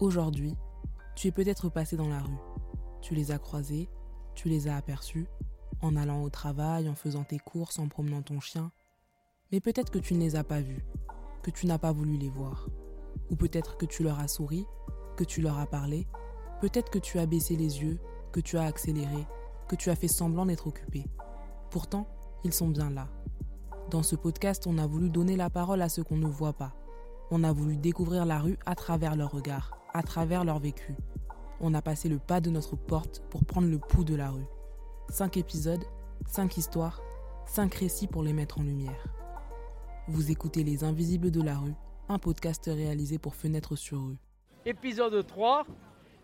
Aujourd'hui, tu es peut-être passé dans la rue. Tu les as croisés, tu les as aperçus, en allant au travail, en faisant tes courses, en promenant ton chien. Mais peut-être que tu ne les as pas vus, que tu n'as pas voulu les voir. Ou peut-être que tu leur as souri, que tu leur as parlé. Peut-être que tu as baissé les yeux, que tu as accéléré, que tu as fait semblant d'être occupé. Pourtant, ils sont bien là. Dans ce podcast, on a voulu donner la parole à ceux qu'on ne voit pas. On a voulu découvrir la rue à travers leurs regards, à travers leur vécu. On a passé le pas de notre porte pour prendre le pouls de la rue. Cinq épisodes, cinq histoires, cinq récits pour les mettre en lumière. Vous écoutez Les Invisibles de la rue, un podcast réalisé pour Fenêtre sur rue. Épisode 3,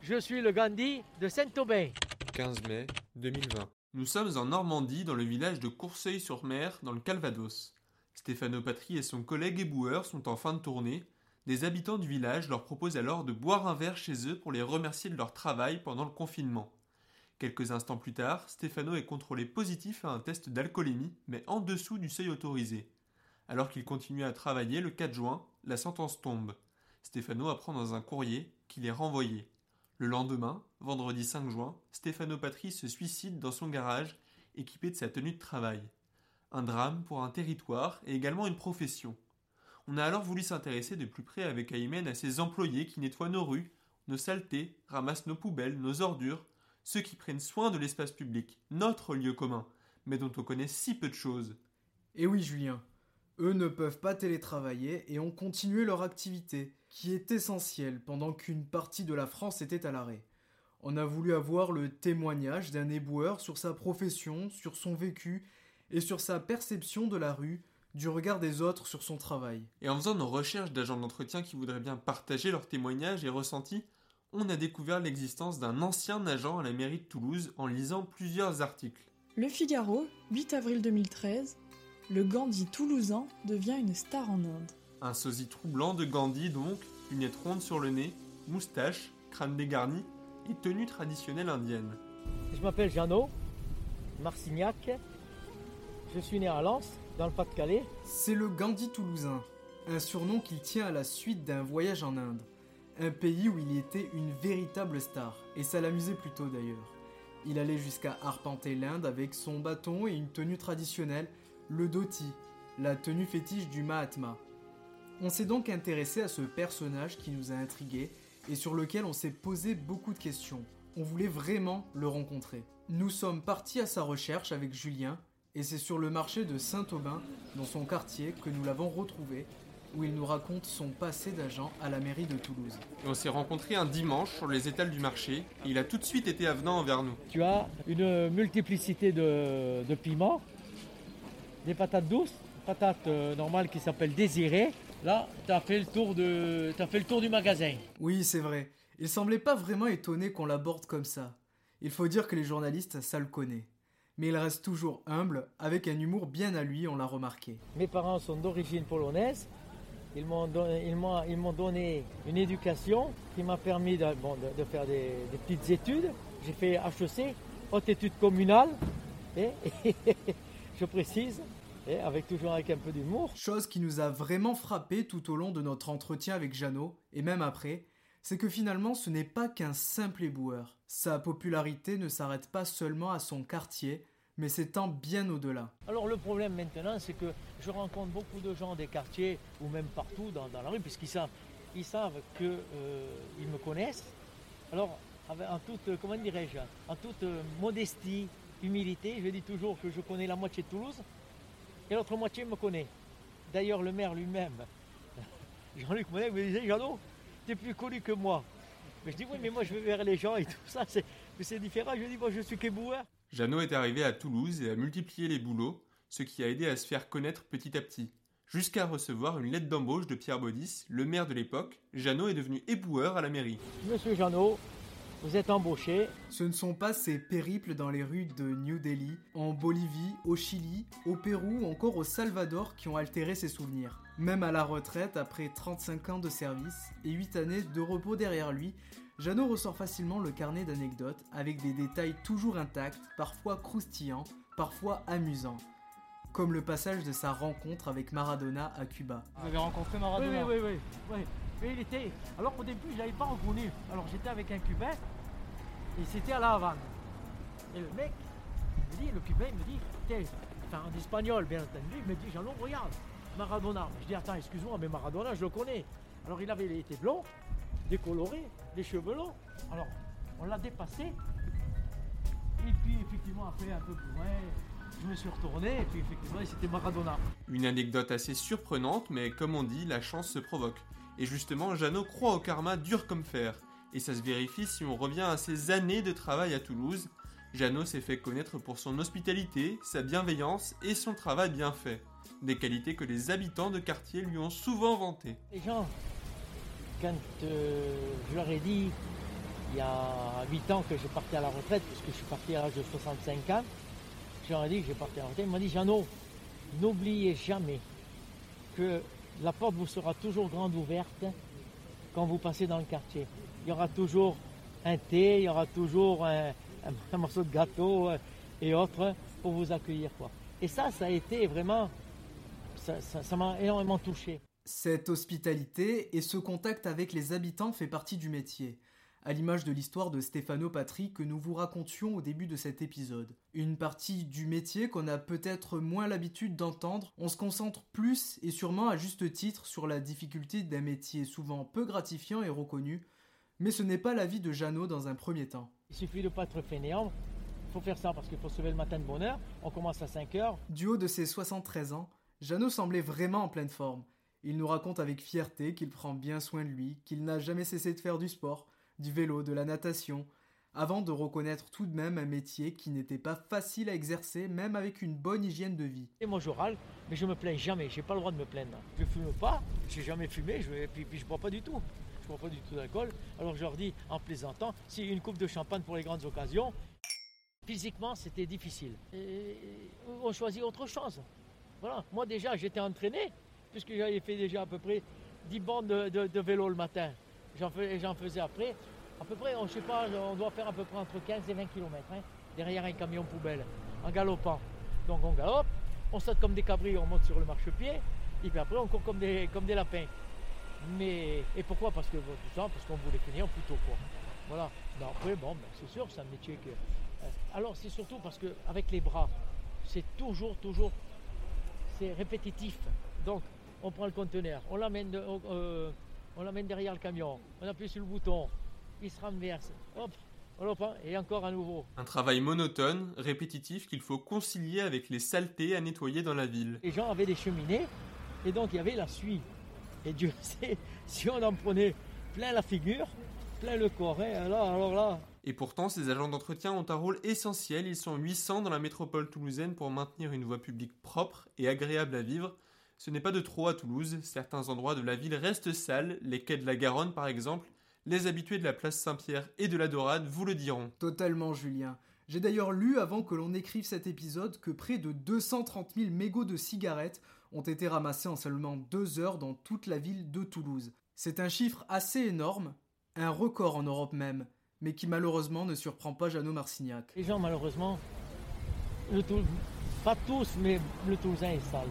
je suis le Gandhi de Saint-Aubin. 15 mai 2020. Nous sommes en Normandie, dans le village de Courceuil-sur-Mer, dans le Calvados. Stéphano Patry et son collègue éboueur sont en fin de tournée. Des habitants du village leur proposent alors de boire un verre chez eux pour les remercier de leur travail pendant le confinement. Quelques instants plus tard, Stéphano est contrôlé positif à un test d'alcoolémie, mais en dessous du seuil autorisé. Alors qu'il continue à travailler, le 4 juin, la sentence tombe. Stéphano apprend dans un courrier qu'il est renvoyé. Le lendemain, vendredi 5 juin, Stéphano Patry se suicide dans son garage, équipé de sa tenue de travail. Un drame pour un territoire et également une profession. On a alors voulu s'intéresser de plus près avec Aymen à ces employés qui nettoient nos rues, nos saletés, ramassent nos poubelles, nos ordures, ceux qui prennent soin de l'espace public, notre lieu commun, mais dont on connaît si peu de choses. Et oui, Julien, eux ne peuvent pas télétravailler et ont continué leur activité, qui est essentielle pendant qu'une partie de la France était à l'arrêt. On a voulu avoir le témoignage d'un éboueur sur sa profession, sur son vécu et sur sa perception de la rue, du regard des autres sur son travail. Et en faisant nos recherches d'agents d'entretien qui voudraient bien partager leurs témoignages et ressentis, on a découvert l'existence d'un ancien agent à la mairie de Toulouse en lisant plusieurs articles. Le Figaro, 8 avril 2013, le Gandhi toulousain devient une star en Inde. Un sosie troublant de Gandhi donc, lunettes rondes sur le nez, moustache, crâne dégarni et tenue traditionnelle indienne. Je m'appelle Jeannot, Marcignac. Je suis né à Lens, dans le Pas-de-Calais. C'est le Gandhi toulousain, un surnom qu'il tient à la suite d'un voyage en Inde. Un pays où il était une véritable star, et ça l'amusait plutôt d'ailleurs. Il allait jusqu'à arpenter l'Inde avec son bâton et une tenue traditionnelle, le dhoti, la tenue fétiche du Mahatma. On s'est donc intéressé à ce personnage qui nous a intrigués et sur lequel on s'est posé beaucoup de questions. On voulait vraiment le rencontrer. Nous sommes partis à sa recherche avec Julien et c'est sur le marché de Saint-Aubin, dans son quartier, que nous l'avons retrouvé, où il nous raconte son passé d'agent à la mairie de Toulouse. Et on s'est rencontrés un dimanche sur les étals du marché et il a tout de suite été avenant envers nous. Tu as une multiplicité de, de piments, des patates douces, patates euh, normales qui s'appellent désirées. Là, tu as fait le tour de, as fait le tour du magasin. Oui, c'est vrai. Il semblait pas vraiment étonné qu'on l'aborde comme ça. Il faut dire que les journalistes, ça le connaît. Mais il reste toujours humble, avec un humour bien à lui, on l'a remarqué. Mes parents sont d'origine polonaise. Ils m'ont donné, ils m'ont- ils m'ont donné une éducation qui m'a permis de, bon, de- de faire des, des petites études. J'ai fait HEC, haute études communales, et, je précise, et avec toujours avec un peu d'humour. Chose qui nous a vraiment frappé tout au long de notre entretien avec Jeannot, et même après, c'est que finalement ce n'est pas qu'un simple éboueur. Sa popularité ne s'arrête pas seulement à son quartier, mais s'étend bien au-delà. Alors le problème maintenant, c'est que je rencontre beaucoup de gens des quartiers ou même partout dans, la rue, puisqu'ils savent, ils savent que euh, me connaissent. Alors, en toute, euh, comment dirais-je, en toute euh, modestie, humilité, je dis toujours que je connais la moitié de Toulouse et l'autre moitié me connaît. D'ailleurs, le maire lui-même, Jean-Luc Monet, me disait, Jeannot, tu es plus connu que moi. Mais je dis, oui, mais moi je vais vers les gens et tout ça, c'est, mais c'est différent. Je dis, moi je suis qu'éboueur. Jeannot est arrivé à Toulouse et a multiplié les boulots, ce qui a aidé à se faire connaître petit à petit. Jusqu'à recevoir une lettre d'embauche de Pierre Baudis, le maire de l'époque, Jeannot est devenu éboueur à la mairie. Monsieur Jeannot, vous êtes embauché. Ce ne sont pas ces périples dans les rues de New Delhi, en Bolivie, au Chili, au Pérou ou encore au Salvador qui ont altéré ses souvenirs. Même à la retraite, après 35 ans de service et 8 années de repos derrière lui, Jeannot ressort facilement le carnet d'anecdotes avec des détails toujours intacts, parfois croustillants, parfois amusants. Comme le passage de sa rencontre avec Maradona à Cuba. Vous avez rencontré Maradona oui, oui, oui. oui. Et il était. Alors au début, je ne l'avais pas reconnu. Alors j'étais avec un Cubain et c'était à La Havane. Et le mec, il me dit, le Cubain, il me dit, enfin en espagnol bien entendu, il me dit, Jean-Loup, regarde, Maradona. Je dis, attends, excuse-moi, mais Maradona, je le connais. Alors il avait été blond, décoloré, les cheveux longs. Alors on l'a dépassé. Et puis effectivement, après un peu plus loin, je me suis retourné et puis effectivement, c'était Maradona. Une anecdote assez surprenante, mais comme on dit, la chance se provoque. Et justement, Jeannot croit au karma dur comme fer. Et ça se vérifie si on revient à ses années de travail à Toulouse. Jeannot s'est fait connaître pour son hospitalité, sa bienveillance et son travail bien fait. Des qualités que les habitants de quartier lui ont souvent vantées. Les gens, quand euh, je leur ai dit il y a 8 ans que je partais à la retraite, puisque je suis parti à l'âge de 65 ans, je leur ai dit que je partais à la retraite, ils m'ont dit Jeannot, n'oubliez jamais que la porte vous sera toujours grande ouverte quand vous passez dans le quartier. Il y aura toujours un thé, il y aura toujours un, morceau de gâteau euh, et autres pour vous accueillir. Et ça, ça a été vraiment, ça m'a énormément touché. Cette hospitalité et ce contact avec les habitants fait partie du métier à l'image de l'histoire de Stefano Patri que nous vous racontions au début de cet épisode. Une partie du métier qu'on a peut-être moins l'habitude d'entendre, on se concentre plus et sûrement à juste titre sur la difficulté d'un métier souvent peu gratifiant et reconnu, mais ce n'est pas l'avis de Jeannot dans un premier temps. Il suffit de pas être fainéant, il faut faire ça parce qu'il faut se lever le matin de bonne heure, on commence à 5 heures. Du haut de ses 73 ans, Jeannot semblait vraiment en pleine forme. Il nous raconte avec fierté qu'il prend bien soin de lui, qu'il n'a jamais cessé de faire du sport, du vélo, de la natation, avant de reconnaître tout de même un métier qui n'était pas facile à exercer, même avec une bonne hygiène de vie. Et moi je râle, mais je me plains jamais, j'ai pas le droit de me plaindre. Je fume pas, j'ai jamais fumé, et puis, puis je bois pas du tout. Je bois pas du tout d'alcool. Alors je leur dis en plaisantant, si une coupe de champagne pour les grandes occasions, physiquement c'était difficile. On choisit autre chose. Voilà, moi déjà j'étais entraîné, puisque j'avais fait déjà à peu près 10 bandes de vélo le matin. J'en faisais après. À peu près, on, je sais pas, on doit faire à peu près entre 15 et 20 km hein, derrière un camion poubelle, en galopant. Donc on galope, on saute comme des cabris, on monte sur le marchepied, et puis après on court comme des, lapins. Mais, et pourquoi? Parce que tout ça, parce qu'on voulait finir plus tôt. Quoi. Voilà. après, bon, ben, c'est sûr, c'est un métier que. Euh, alors c'est surtout parce qu'avec les bras, c'est toujours, toujours, c'est répétitif. Donc on prend le conteneur, on l'amène. De, euh, on l'amène derrière le camion, on appuie sur le bouton, il se renverse, hop, hop, hein, et encore à nouveau. Un travail monotone, répétitif qu'il faut concilier avec les saletés à nettoyer dans la ville. Les gens avaient des cheminées, et donc il y avait la suie. Et Dieu sait, si on en prenait plein la figure, plein le corps, hein, alors, alors là. Et pourtant, ces agents d'entretien ont un rôle essentiel. Ils sont 800 dans la métropole toulousaine pour maintenir une voie publique propre et agréable à vivre ce n'est pas de trop à Toulouse, certains endroits de la ville restent sales, les quais de la Garonne par exemple, les habitués de la place Saint-Pierre et de la Dorade vous le diront. Totalement Julien. J'ai d'ailleurs lu avant que l'on écrive cet épisode que près de 230 000 mégots de cigarettes ont été ramassés en seulement deux heures dans toute la ville de Toulouse. C'est un chiffre assez énorme, un record en Europe même, mais qui malheureusement ne surprend pas Jeannot Marcignac. Les gens malheureusement, pas tous, mais le Toulousain est sale.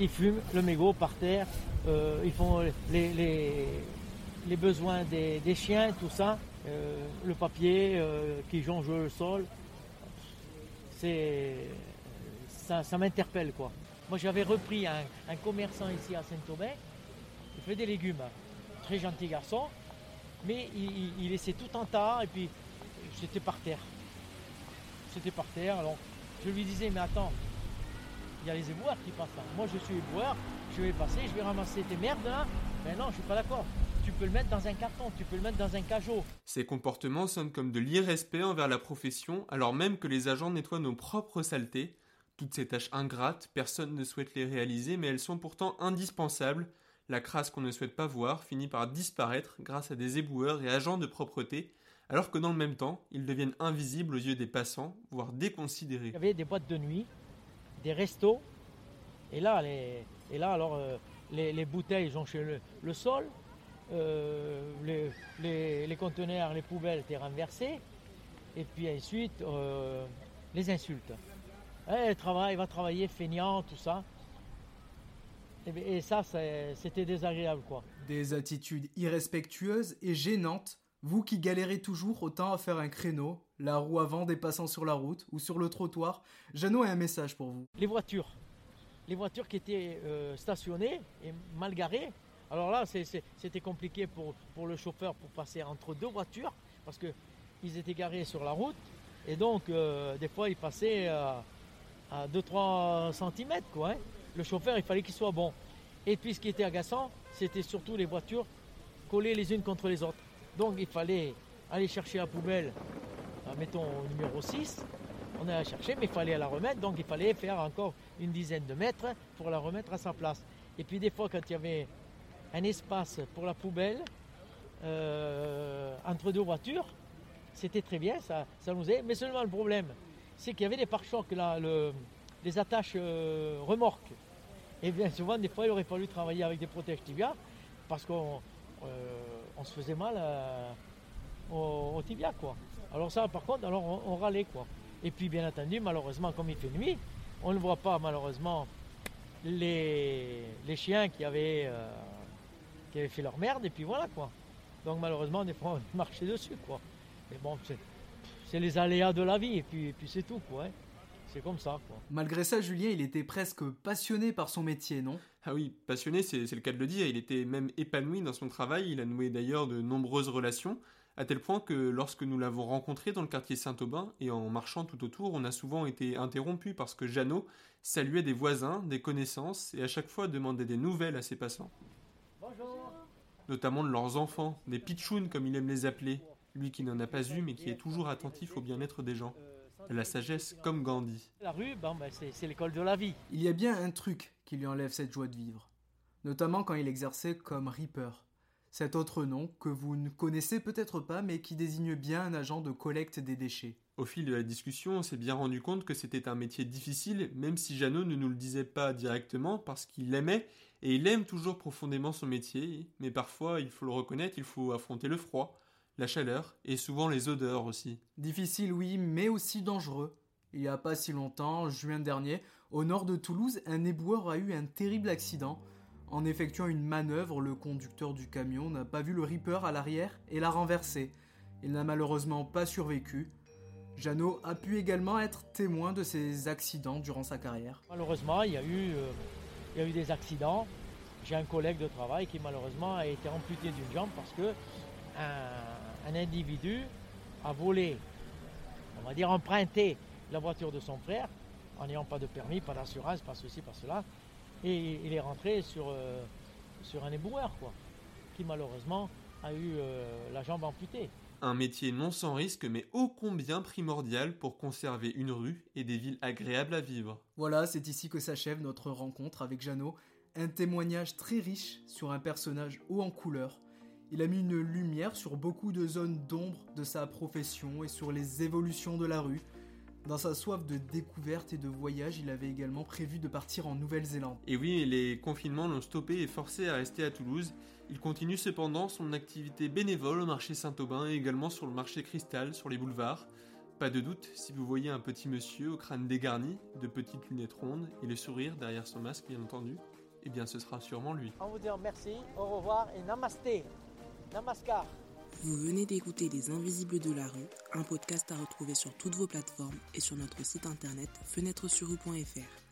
Ils fument le mégot par terre, euh, ils font les, besoins des, chiens, tout ça, euh, le papier euh, qui jonge le sol. C'est, ça, m'interpelle quoi. Moi j'avais repris un, commerçant ici à Saint-Aubin, il fait des légumes, très gentil garçon, mais il, il laissait tout en tas et puis c'était par terre. C'était par terre, alors je lui disais mais attends, il y a les éboueurs qui passent là. Moi, je suis éboueur, je vais passer, je vais ramasser tes merdes là. Mais non, je suis pas d'accord. Tu peux le mettre dans un carton, tu peux le mettre dans un cajot. Ces comportements sonnent comme de l'irrespect envers la profession, alors même que les agents nettoient nos propres saletés. Toutes ces tâches ingrates, personne ne souhaite les réaliser, mais elles sont pourtant indispensables. La crasse qu'on ne souhaite pas voir finit par disparaître grâce à des éboueurs et agents de propreté, alors que dans le même temps, ils deviennent invisibles aux yeux des passants, voire déconsidérés. Il y avait des boîtes de nuit des restos. Et là, les, et là alors, euh, les, bouteilles sont chez le, sol, euh, les, les, conteneurs, les poubelles étaient renversées, et puis ensuite, euh, les insultes. Eh, travaille, va travailler, feignant, tout ça. Et, ça, c'était désagréable, quoi. Des attitudes irrespectueuses et gênantes, vous qui galérez toujours autant à faire un créneau, la roue avant dépassant sur la route ou sur le trottoir, Jeannot a un message pour vous. Les voitures. Les voitures qui étaient euh, stationnées et mal garées. Alors là, c'était compliqué pour, le chauffeur pour passer entre deux voitures parce qu'ils étaient garés sur la route et donc euh, des fois ils passaient à 2-3 cm. Quoi, hein. Le chauffeur, il fallait qu'il soit bon. Et puis ce qui était agaçant, c'était surtout les voitures collées les unes contre les autres. Donc il fallait aller chercher la poubelle, euh, mettons au numéro 6, on allait la chercher, mais il fallait la remettre, donc il fallait faire encore une dizaine de mètres pour la remettre à sa place. Et puis des fois quand il y avait un espace pour la poubelle euh, entre deux voitures, c'était très bien, ça, ça nous aidait. Mais seulement le problème, c'est qu'il y avait des pare-chocs, les attaches euh, remorques. Et bien souvent, des fois, il aurait fallu travailler avec des protèges parce qu'on euh, se faisait mal euh, au, tibia, quoi. Alors ça, par contre, alors on, râlait, quoi. Et puis, bien entendu, malheureusement, comme il fait nuit, on ne voit pas, malheureusement, les, chiens qui avaient, qui avaient fait leur merde, et puis voilà, quoi. Donc, malheureusement, des fois, on marchait dessus, quoi. Mais bon, c'est les aléas de la vie, et puis, puis c'est tout, quoi. Hein. C'est comme ça, quoi. Malgré ça, Julien, il était presque passionné par son métier, non? Ah oui, passionné, c'est le cas de le dire. Il était même épanoui dans son travail. Il a noué d'ailleurs de nombreuses relations, à tel point que lorsque nous l'avons rencontré dans le quartier Saint-Aubin, et en marchant tout autour, on a souvent été interrompu parce que Jeannot saluait des voisins, des connaissances, et à chaque fois demandait des nouvelles à ses passants. Bonjour Notamment de leurs enfants, des pitchouns comme il aime les appeler, lui qui n'en a pas eu mais qui est toujours attentif au bien-être des gens. La sagesse comme Gandhi. La rue, ben, c'est l'école de la vie. Il y a bien un truc qui lui enlève cette joie de vivre, notamment quand il exerçait comme Reaper. Cet autre nom que vous ne connaissez peut-être pas mais qui désigne bien un agent de collecte des déchets. Au fil de la discussion, on s'est bien rendu compte que c'était un métier difficile, même si Jeannot ne nous le disait pas directement, parce qu'il aimait, et il aime toujours profondément son métier, mais parfois, il faut le reconnaître, il faut affronter le froid, la chaleur et souvent les odeurs aussi. Difficile oui, mais aussi dangereux. Il n'y a pas si longtemps, juin dernier, au nord de Toulouse, un éboueur a eu un terrible accident. En effectuant une manœuvre, le conducteur du camion n'a pas vu le Reaper à l'arrière et l'a renversé. Il n'a malheureusement pas survécu. Jeannot a pu également être témoin de ces accidents durant sa carrière. Malheureusement, il y a eu, euh, il y a eu des accidents. J'ai un collègue de travail qui malheureusement a été amputé d'une jambe parce que un, individu a volé, on va dire emprunté la voiture de son frère en n'ayant pas de permis, pas d'assurance, pas ceci, pas cela. Et il est rentré sur, euh, sur un éboueur, quoi, qui malheureusement a eu euh, la jambe amputée. Un métier non sans risque, mais ô combien primordial pour conserver une rue et des villes agréables à vivre. Voilà, c'est ici que s'achève notre rencontre avec Jeannot. Un témoignage très riche sur un personnage haut en couleur, il a mis une lumière sur beaucoup de zones d'ombre de sa profession et sur les évolutions de la rue. Dans sa soif de découverte et de voyage, il avait également prévu de partir en Nouvelle-Zélande. Et oui, les confinements l'ont stoppé et forcé à rester à Toulouse. Il continue cependant son activité bénévole au marché Saint-Aubin et également sur le marché Cristal, sur les boulevards. Pas de doute, si vous voyez un petit monsieur au crâne dégarni, de petites lunettes rondes et le sourire derrière son masque bien entendu, eh bien ce sera sûrement lui. On vous dit merci, au revoir et namasté Vous venez d'écouter Les Invisibles de la rue, un podcast à retrouver sur toutes vos plateformes et sur notre site internet fenêtre-sur-rue.fr.